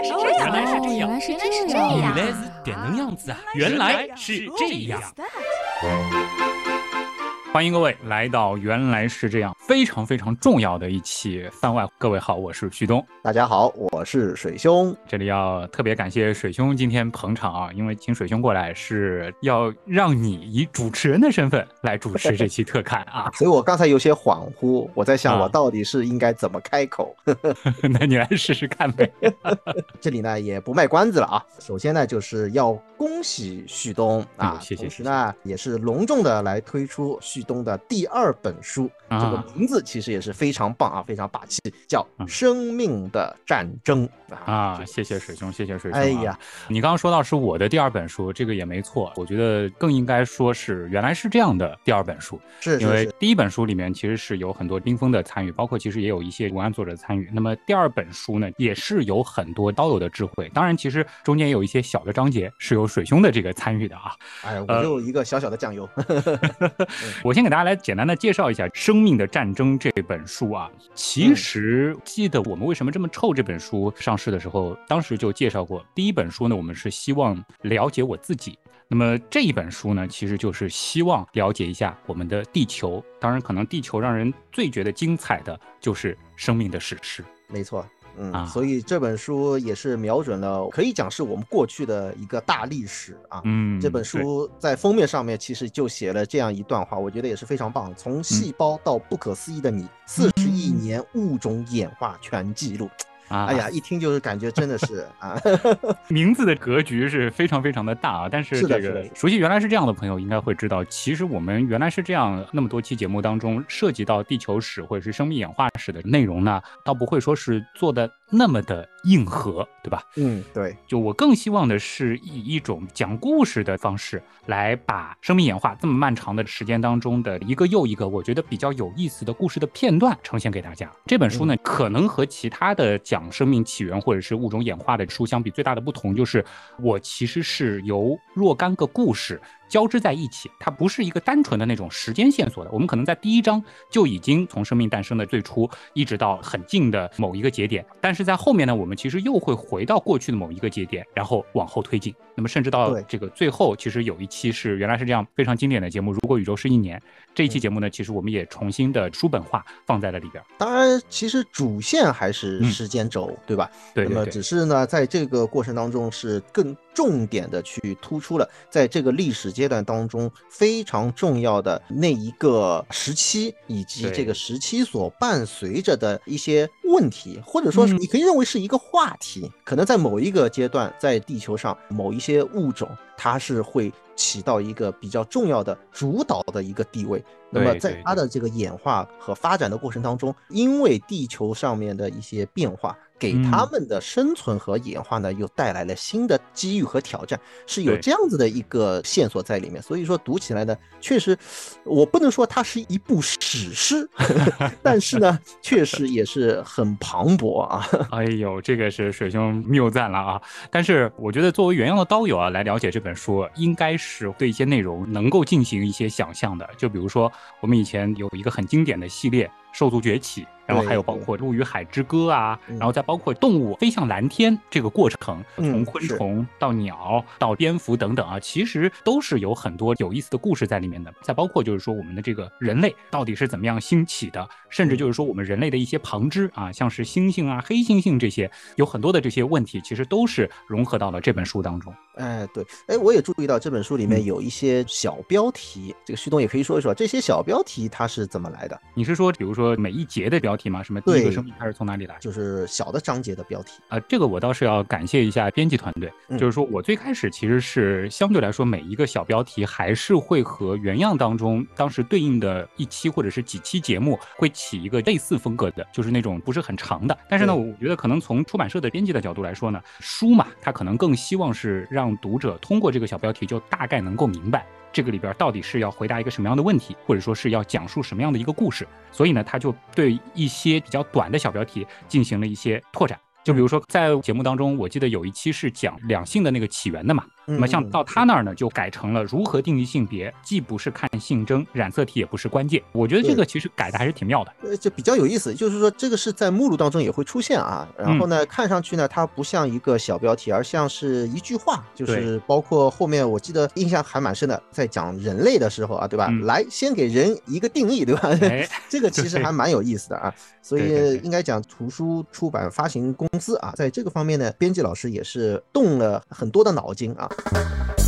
来是这样，原来是这样，原来是这样，原来是点能样子啊，原来是这样。欢迎各位来到《原来是这样》非常非常重要的一期番外。各位好，我是旭东。大家好，我是水兄。这里要特别感谢水兄今天捧场啊，因为请水兄过来是要让你以主持人的身份来主持这期特刊啊。所以我刚才有些恍惚，我在想啊我到底是应该怎么开口。那你来试试看呗。这里呢也不卖关子了啊，首先呢就是要恭喜旭东啊，嗯谢谢同时呢也是隆重的来推出旭东的第二本书，这个啊名字其实也是非常棒啊，非常霸气，叫嗯《生命的战争》啊，谢谢水兄，谢谢水兄、啊。哎呀，你刚刚说到是我的第二本书，这个也没错，我觉得更应该说是原来是这样的第二本书，是因为第一本书里面其实是有很多冰封的参与，包括其实也有一些文案作者的参与。那么第二本书呢，也是有很多刀友的智慧，当然其实中间也有一些小的章节是有水兄的这个参与的啊。哎，呃我就一个小小的酱油，我先给大家来简单的介绍一下《生命的战争》这本书啊。其实记得我们为什么这么臭这本书上市的时候，当时就介绍过。第一本书呢，我们是希望了解我自己。那么这一本书呢，其实就是希望了解一下我们的地球。当然，可能地球让人最觉得精彩的就是生命的史诗。没错。嗯，啊所以这本书也是瞄准了，可以讲是我们过去的一个大历史啊。嗯，这本书在封面上面其实就写了这样一段话，我觉得也是非常棒。从细胞到不可思议的你，四十亿年物种演化全记录。啊，哎呀，一听就是感觉真的是 啊，名字的格局是非常非常的大啊，但是这个熟悉原来是这样的朋友应该会知道，其实我们原来是这样那么多期节目当中涉及到地球史或者是生命演化史的内容呢，倒不会说是做的那么的硬核，对吧？嗯，对，就我更希望的是以一种讲故事的方式来把生命演化这么漫长的时间当中的一个又一个我觉得比较有意思的故事的片段呈现给大家。这本书呢，可能和其他的讲生命起源或者是物种演化的书相比，最大的不同就是我其实是由若干个故事。交织在一起，它不是一个单纯的那种时间线索的。我们可能在第一章就已经从生命诞生的最初，一直到很近的某一个节点，但是在后面呢，我们其实又会回到过去的某一个节点，然后往后推进。那么甚至到这个最后，其实有一期是原来是这样非常经典的节目《如果宇宙是一年》这一期节目呢，其实我们也重新的书本化放在了里边。当然，其实主线还是嗯时间轴，对吧？对对对那么只，是呢，在这个过程当中是更重点的去突出了，在这个历史阶段当中非常重要的那一个时期，以及这个时期所伴随着的一些问题，或者说你可以认为是一个话题，可能在某一个阶段，在地球上某一些物种，它是会起到一个比较重要的主导的一个地位。那么在它的这个演化和发展的过程当中，因为地球上面的一些变化，给他们的生存和演化呢，又带来了新的机遇和挑战，是有这样子的一个线索在里面。所以说读起来呢，确实，我不能说它是一部史诗，但是呢，确实也是很磅礴啊。哎呦，这个是水兄谬赞了啊！但是我觉得作为原样的刀友啊，来了解这本书，应该是对一些内容能够进行一些想象的。就比如说，我们以前有一个很经典的系列《兽族崛起》，然后还有包括《陆与海之歌》啊，嗯。然后再包括动物飞向蓝天这个过程，嗯从昆虫到鸟到蝙蝠等等啊，其实都是有很多有意思的故事在里面的。再包括就是说我们的这个人类到底是怎么样兴起的，甚至就是说我们人类的一些旁支啊，像是猩猩啊、黑猩猩这些，有很多的这些问题，其实都是融合到了这本书当中。哎，对，哎，我也注意到这本书里面嗯。有一些小标题，这个旭东也可以说一说这些小标题它是怎么来的，你是说，比如说每一节的标题吗？什么第一个生命它是从哪里来？就是小的章节的标题。啊、这个我倒是要感谢一下编辑团队，嗯就是说我最开始其实是相对来说每一个小标题还是会和原样当中当时对应的一期或者是几期节目会起一个类似风格的，就是那种不是很长的。但是呢，我觉得可能从出版社的编辑的角度来说呢，书嘛，它可能更希望是让读者通过这个小标题就大概能够明白。这个里边到底是要回答一个什么样的问题，或者说是要讲述什么样的一个故事，所以呢，他就对一些比较短的小标题进行了一些拓展。就比如说，在节目当中，我记得有一期是讲两性的那个起源的嘛，那么像到他那儿呢，就改成了如何定义性别，既不是看性征，染色体也不是关键。我觉得这个其实改的还是挺妙的。呃，就比较有意思，就是说这个是在目录当中也会出现啊。然后呢，看上去呢，它不像一个小标题，而像是一句话，就是包括后面我记得印象还蛮深的，在讲人类的时候啊，对吧？来，先给人一个定义，对吧？这个其实还蛮有意思的啊。所以应该讲图书出版发行公司啊，在这个方面呢，编辑老师也是动了很多的脑筋啊。Thank you.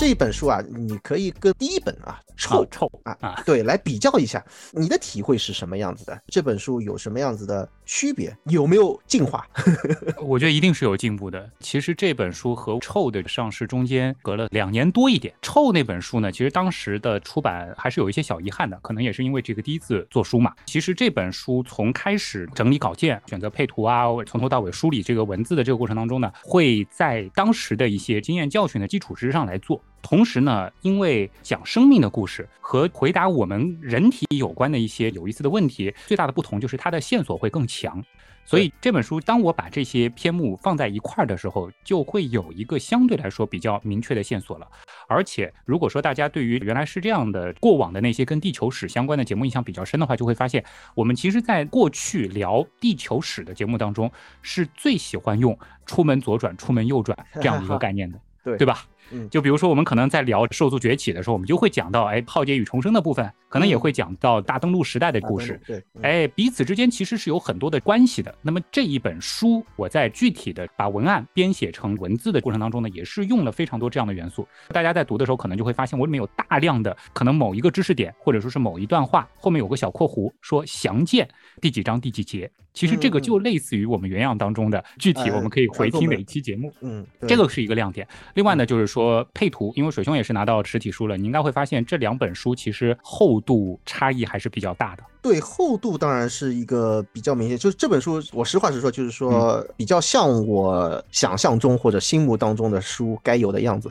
这一本书啊，你可以跟第一本啊臭臭啊啊对来比较一下，你的体会是什么样子的？这本书有什么样子的区别？有没有进化？我觉得一定是有进步的。其实这本书和臭的上市中间隔了两年多一点。臭那本书呢，其实当时的出版还是有一些小遗憾的，可能也是因为这个第一次做书嘛。其实这本书从开始整理稿件、选择配图啊，从头到尾梳理这个文字的这个过程当中呢，会在当时的一些经验教训的基础之上来做。同时呢，因为讲生命的故事和回答我们人体有关的一些有意思的问题，最大的不同就是它的线索会更强。所以这本书，当我把这些篇目放在一块儿的时候，就会有一个相对来说比较明确的线索了。而且，如果说大家对于原来是这样的过往的那些跟地球史相关的节目印象比较深的话，就会发现，我们其实在过去聊地球史的节目当中，是最喜欢用“出门左转，出门右转”这样的一个 概念的，对对吧？嗯，就比如说我们可能在聊兽族崛起的时候，我们就会讲到，哎，浩劫与重生的部分，可能也会讲到大登陆时代的故事。对，哎，彼此之间其实是有很多的关系的。那么这一本书，我在具体的把文案编写成文字的过程当中呢，也是用了非常多这样的元素。大家在读的时候，可能就会发现我里面有大量的可能某一个知识点，或者说是某一段话后面有个小括弧，说详见第几章第几节。其实这个就类似于我们原样当中的具体，我们可以回听哪一期节目。嗯，这个是一个亮点。另外呢，就是说配图，因为水兄也是拿到实体书了，你应该会发现这两本书其实厚度差异还是比较大的。对，厚度当然是一个比较明显。就是这本书，我实话实说，就是说比较像我想象中或者心目当中的书该有的样子，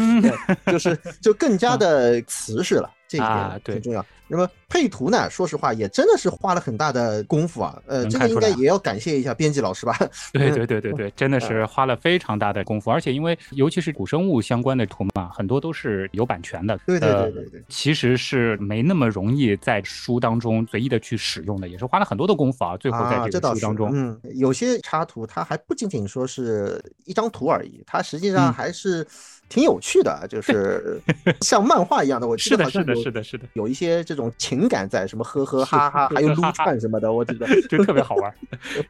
就是就更加的瓷实了。这一点挺重要。那么配图呢？说实话，也真的是花了很大的功夫啊。呃，这个应该也要感谢一下编辑老师吧？对对对对 对，真的是花了非常大的功夫。而且因为尤其是古生物相关的图嘛，很多都是有版权的。对对对对对，其实是没那么容易在书当中随意的去使用的，也是花了很多的功夫啊。最后在这个书当中，嗯，有些插图它还不仅仅说是一张图而已，它实际上还是。挺有趣的，就是像漫画一样的。我是的，是的，是的，是的，有一些这种情感在，什么呵呵哈哈，还有撸串什么的，我觉得 就特别好玩。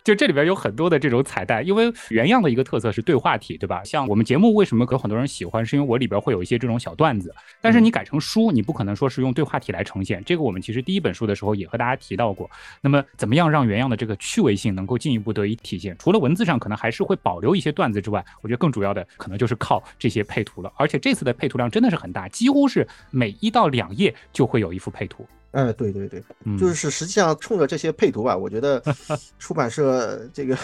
就这里边有很多的这种彩蛋，因为原样的一个特色是对话体，对吧？像我们节目为什么有很多人喜欢，是因为我里边会有一些这种小段子。但是你改成书，你不可能说是用对话体来呈现。这个我们其实第一本书的时候也和大家提到过。那么怎么样让原样的这个趣味性能够进一步得以体现？除了文字上可能还是会保留一些段子之外，我觉得更主要的可能就是靠这些配。图了，而且这次的配图量真的是很大，几乎是每一到两页就会有一幅配图。哎，对对对，就是实际上冲着这些配图吧，我觉得 出版社这个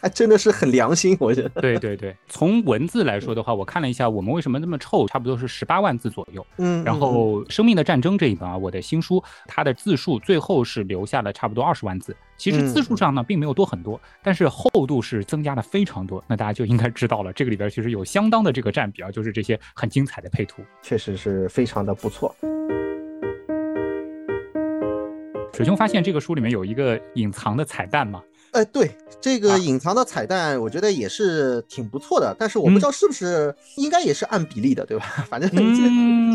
还真的是很良心。我觉得，对对对，从文字来说的话，我看了一下，我们为什么那么臭，差不多是十八万字左右。嗯，然后《生命的战争》这一本啊，我的新书，它的字数最后是留下了差不多二十万字。其实字数上呢，并没有多很多，但是厚度是增加了非常多。那大家就应该知道了，这个里边其实有相当的这个占比啊，就是这些很精彩的配图，确实是非常的不错。水兄发现这个书里面有一个隐藏的彩蛋吗？哎，对，这个隐藏的彩蛋，我觉得也是挺不错的。但是我不知道是不是应该也是按比例的，对吧？反正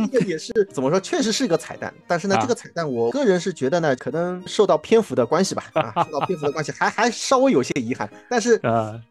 这个也是怎么说，确实是个彩蛋。但是呢，这个彩蛋，我个人是觉得呢，可能受到篇幅的关系吧，啊，受到篇幅的关系，还还稍微有些遗憾。但是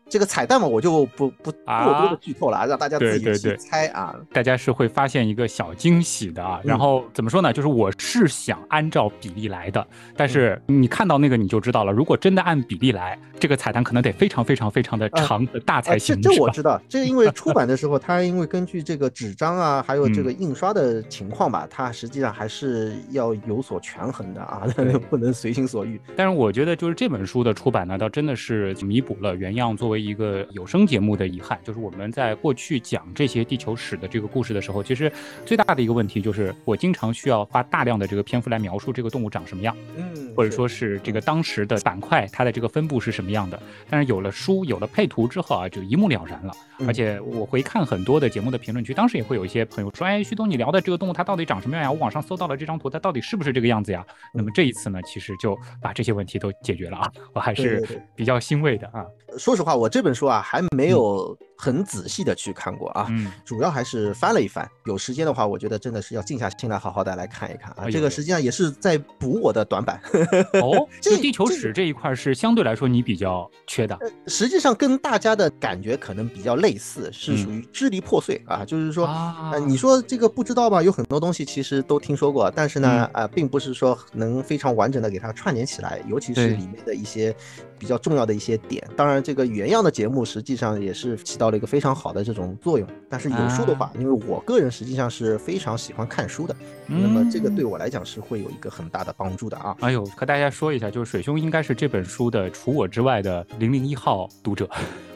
这个彩蛋嘛，我就不不过多的剧透了，啊让大家自己去猜啊。大家是会发现一个小惊喜的啊。然后怎么说呢？就是我是想按照比例来的，但是你看到那个你就知道了。如果真的按比例来，这个彩蛋可能得非常非常非常的长的大才行。这这我知道，这因为出版的时候，它因为根据这个纸张啊，还有这个印刷的情况吧，它实际上还是要有所权衡的啊，不能随心所欲。但是我觉得，就是这本书的出版呢，倒真的是弥补了原样作为一个有声节目的遗憾。就是我们在过去讲这些地球史的这个故事的时候，其实最大的一个问题就是，我经常需要花大量的这个篇幅来描述这个动物长什么样。嗯。或者说是这个当时的板块它的这个分布是什么样的。但是有了书，有了配图之后啊，就一目了然了。而且我回看很多的节目的评论区，当时也会有一些朋友说：“哎，旭东，你聊的这个动物它到底长什么样呀？我网上搜到了这张图，它到底是不是这个样子呀？”那么这一次呢，其实就把这些问题都解决了啊，我还是比较欣慰的啊。说实话，我这本书啊还没有很仔细的去看过啊，嗯，主要还是翻了一翻。有时间的话，我觉得真的是要静下心来，好好的来看一看啊。这个实际上也是在补我的短板。哦，这地球史这一块是相对来说你比较缺的。实际上跟大家的感觉可能比较类似，是属于支离破碎啊。就是说，呃，你说这个不知道吧？有很多东西其实都听说过，但是呢，呃，并不是说能非常完整的给它串联起来，尤其是里面的一些比较重要的一些点。当然。这个原样的节目实际上也是起到了一个非常好的这种作用，但是有书的话，因为我个人实际上是非常喜欢看书的，那么这个对我来讲是会有一个很大的帮助的啊。哎呦，和大家说一下，就是水兄应该是这本书的除我之外的零零一号读者。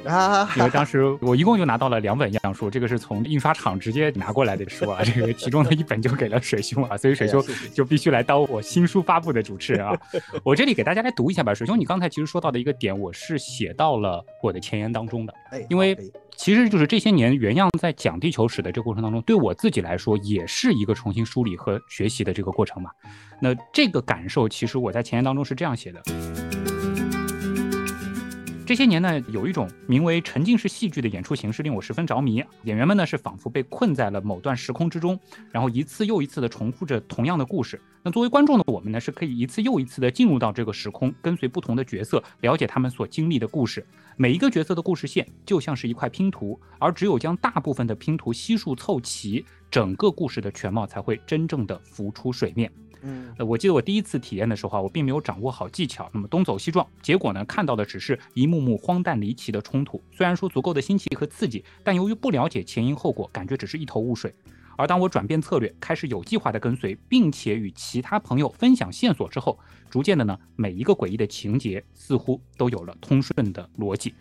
啊，因为当时我一共就拿到了两本样书，这个是从印刷厂直接拿过来的书啊，这个其中的一本就给了水兄啊，所以水兄就必须来当我新书发布的主持人啊。我这里给大家来读一下吧，水兄，你刚才其实说到的一个点，我是写到了我的前言当中的，因为其实就是这些年原样在讲地球史的这个过程当中，对我自己来说也是一个重新梳理和学习的这个过程嘛。那这个感受，其实我在前言当中是这样写的。这些年呢，有一种名为沉浸式戏剧的演出形式令我十分着迷。演员们呢是仿佛被困在了某段时空之中，然后一次又一次的重复着同样的故事。那作为观众的我们呢，是可以一次又一次的进入到这个时空，跟随不同的角色，了解他们所经历的故事。每一个角色的故事线就像是一块拼图，而只有将大部分的拼图悉数凑齐，整个故事的全貌才会真正的浮出水面。嗯，我记得我第一次体验的时候啊，我并没有掌握好技巧，那么东走西撞，结果呢，看到的只是一幕幕荒诞离奇的冲突。虽然说足够的新奇和刺激，但由于不了解前因后果，感觉只是一头雾水。而当我转变策略，开始有计划的跟随，并且与其他朋友分享线索之后，逐渐的呢，每一个诡异的情节似乎都有了通顺的逻辑。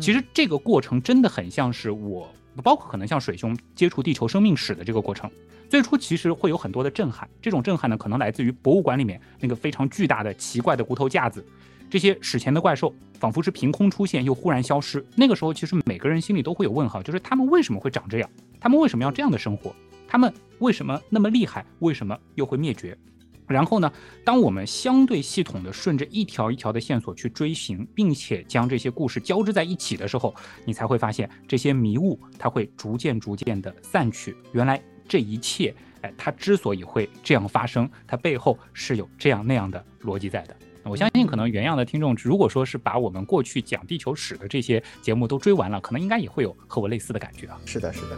其实这个过程真的很像是我，包括可能像水兄接触地球生命史的这个过程。最初其实会有很多的震撼，这种震撼呢，可能来自于博物馆里面那个非常巨大的、奇怪的骨头架子，这些史前的怪兽仿佛是凭空出现又忽然消失。那个时候，其实每个人心里都会有问号，就是他们为什么会长这样？他们为什么要这样的生活？他们为什么那么厉害？为什么又会灭绝？然后呢，当我们相对系统的顺着一条一条的线索去追寻，并且将这些故事交织在一起的时候，你才会发现这些迷雾它会逐渐逐渐的散去。原来。这一切，哎，它之所以会这样发生，它背后是有这样那样的逻辑在的。我相信，可能原样的听众，如果说是把我们过去讲地球史的这些节目都追完了，可能应该也会有和我类似的感觉啊。是的，是的，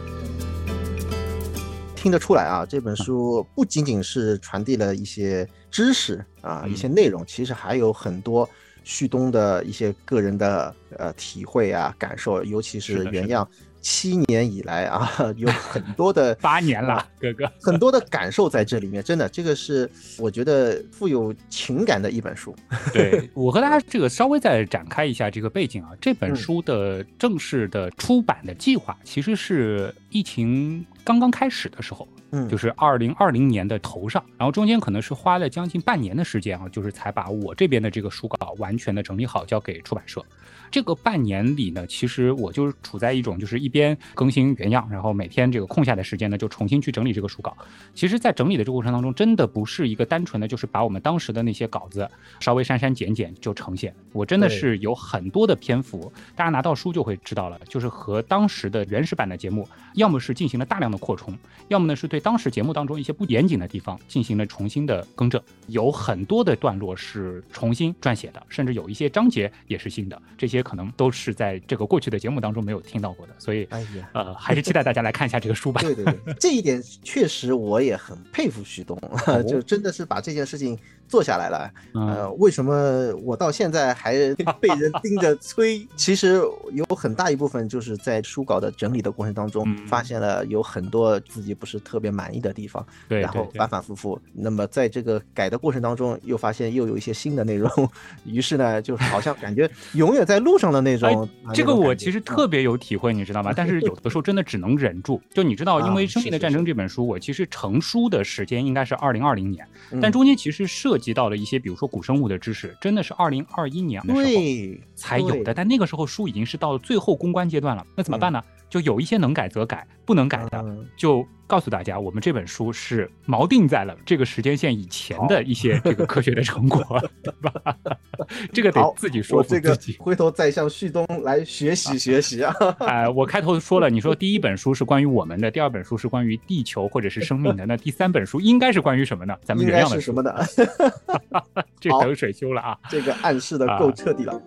听得出来啊，这本书不仅仅是传递了一些知识啊，一些内容，其实还有很多旭东的一些个人的呃体会啊、感受，尤其是原样。七年以来啊，有很多的八年了，哥哥，很多的感受在这里面，真的，这个是我觉得富有情感的一本书。对我和大家这个稍微再展开一下这个背景啊，这本书的正式的出版的计划其实是疫情刚刚开始的时候，嗯，就是二零二零年的头上，然后中间可能是花了将近半年的时间啊，就是才把我这边的这个书稿完全的整理好，交给出版社。这个半年里呢，其实我就是处在一种，就是一边更新原样，然后每天这个空下的时间呢，就重新去整理这个书稿。其实，在整理的这个过程当中，真的不是一个单纯的，就是把我们当时的那些稿子稍微删删减减就呈现。我真的是有很多的篇幅，大家拿到书就会知道了，就是和当时的原始版的节目，要么是进行了大量的扩充，要么呢是对当时节目当中一些不严谨的地方进行了重新的更正。有很多的段落是重新撰写的，甚至有一些章节也是新的。这些。可能都是在这个过去的节目当中没有听到过的，所以，哎呀，呃，还是期待大家来看一下这个书吧。对对对，这一点确实我也很佩服徐东，就真的是把这件事情做下来了。呃，为什么我到现在还 被人盯着催？其实有很大一部分就是在书稿的整理的过程当中，发现了有很很多自己不是特别满意的地方，对，然后反反复复。那么在这个改的过程当中，又发现又有一些新的内容，于是呢，就是好像感觉 永远在路上的那种。这个我其实特别有体会，你知道吗？但是有的时候真的只能忍住。就你知道，因为《生命的战争》这本书，我其实成书的时间应该是二零二零年，但中间其实涉及到了一些，比如说古生物的知识，真的是二零二一年的时候才有的。但那个时候书已经是到了最后公关阶段了，那怎么办呢？就有一些能改则改，不能改的就告诉大家，我们这本书是锚定在了这个时间线以前的一些这个科学的成果，对吧？这个得自己说服自己。回头再向旭东来学习学习啊！哎，我开头说了，你说第一本书是关于我们的，第二本书是关于地球或者是生命的，那第三本书应该是关于什么呢？咱们原样的什么的？这等水修了啊！这个暗示的够彻底了。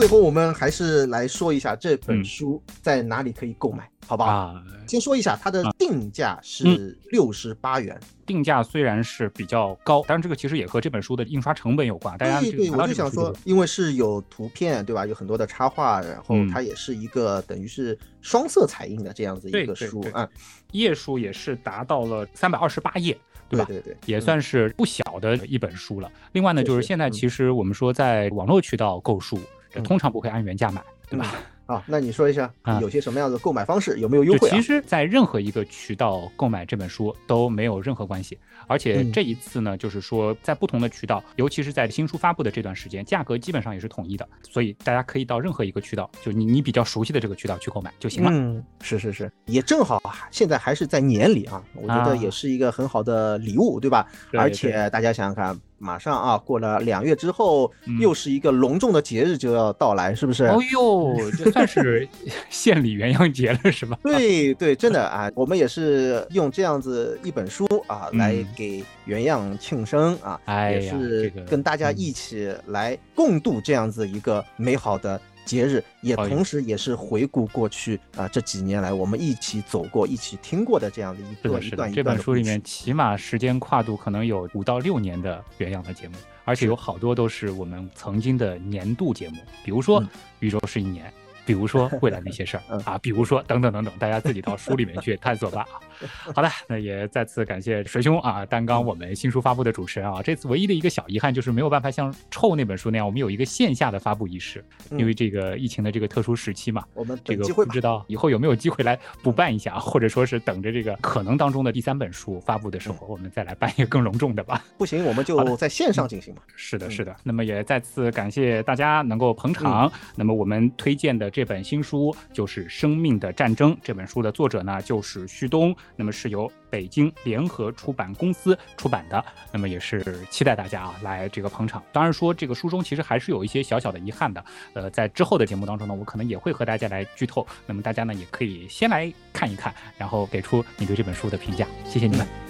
最后，我们还是来说一下这本书在哪里可以购买，好不好？先说一下它的定价是六十八元。定价虽然是比较高，但是这个其实也和这本书的印刷成本有关。大家对对，我就想说，因为是有图片，对吧？有很多的插画，然后它也是一个等于是双色彩印的这样子一个书啊。页数也是达到了三百二十八页，对吧？对对，也算是不小的一本书了。另外呢，就是现在其实我们说在网络渠道购书。这通常不会按原价买，对吧？啊，那你说一下有些什么样的购买方式，有没有优惠？其实，在任何一个渠道购买这本书都没有任何关系。而且这一次呢，就是说在不同的渠道，尤其是在新书发布的这段时间，价格基本上也是统一的，所以大家可以到任何一个渠道，就你你比较熟悉的这个渠道去购买就行了。嗯，是是是，也正好啊，现在还是在年里啊，我觉得也是一个很好的礼物，对吧？而且大家想想看。马上啊，过了两月之后，又是一个隆重的节日就要到来，是不是？哦呦，这算是 献礼元阳节了，是吧？对对，真的啊，我们也是用这样子一本书啊，来给元阳庆生啊，也是跟大家一起来共度这样子一个美好的。节日也同时也是回顾过去啊这几年来我们一起走过、一起听过的这样的一段一段这本书里面起码时间跨度可能有五到六年的原样的节目，而且有好多都是我们曾经的年度节目，比如说《宇宙是一年》。比如说未来那些事儿 啊，比如说等等等等，大家自己到书里面去探索吧。好的，那也再次感谢水兄啊，担纲我们新书发布的主持人啊。这次唯一的一个小遗憾就是没有办法像《臭》那本书那样，我们有一个线下的发布仪式，因为这个疫情的这个特殊时期嘛。我们这个不知道以后有没有机会来补办一下，或者说是等着这个可能当中的第三本书发布的时候，我们再来办一个更隆重的吧。不行，我们就在线上进行吧。是的，是的。那么也再次感谢大家能够捧场。那么我们推荐的这。这本新书就是《生命的战争》。这本书的作者呢，就是旭东。那么是由北京联合出版公司出版的。那么也是期待大家啊来这个捧场。当然说这个书中其实还是有一些小小的遗憾的。呃，在之后的节目当中呢，我可能也会和大家来剧透。那么大家呢也可以先来看一看，然后给出你对这本书的评价。谢谢你们。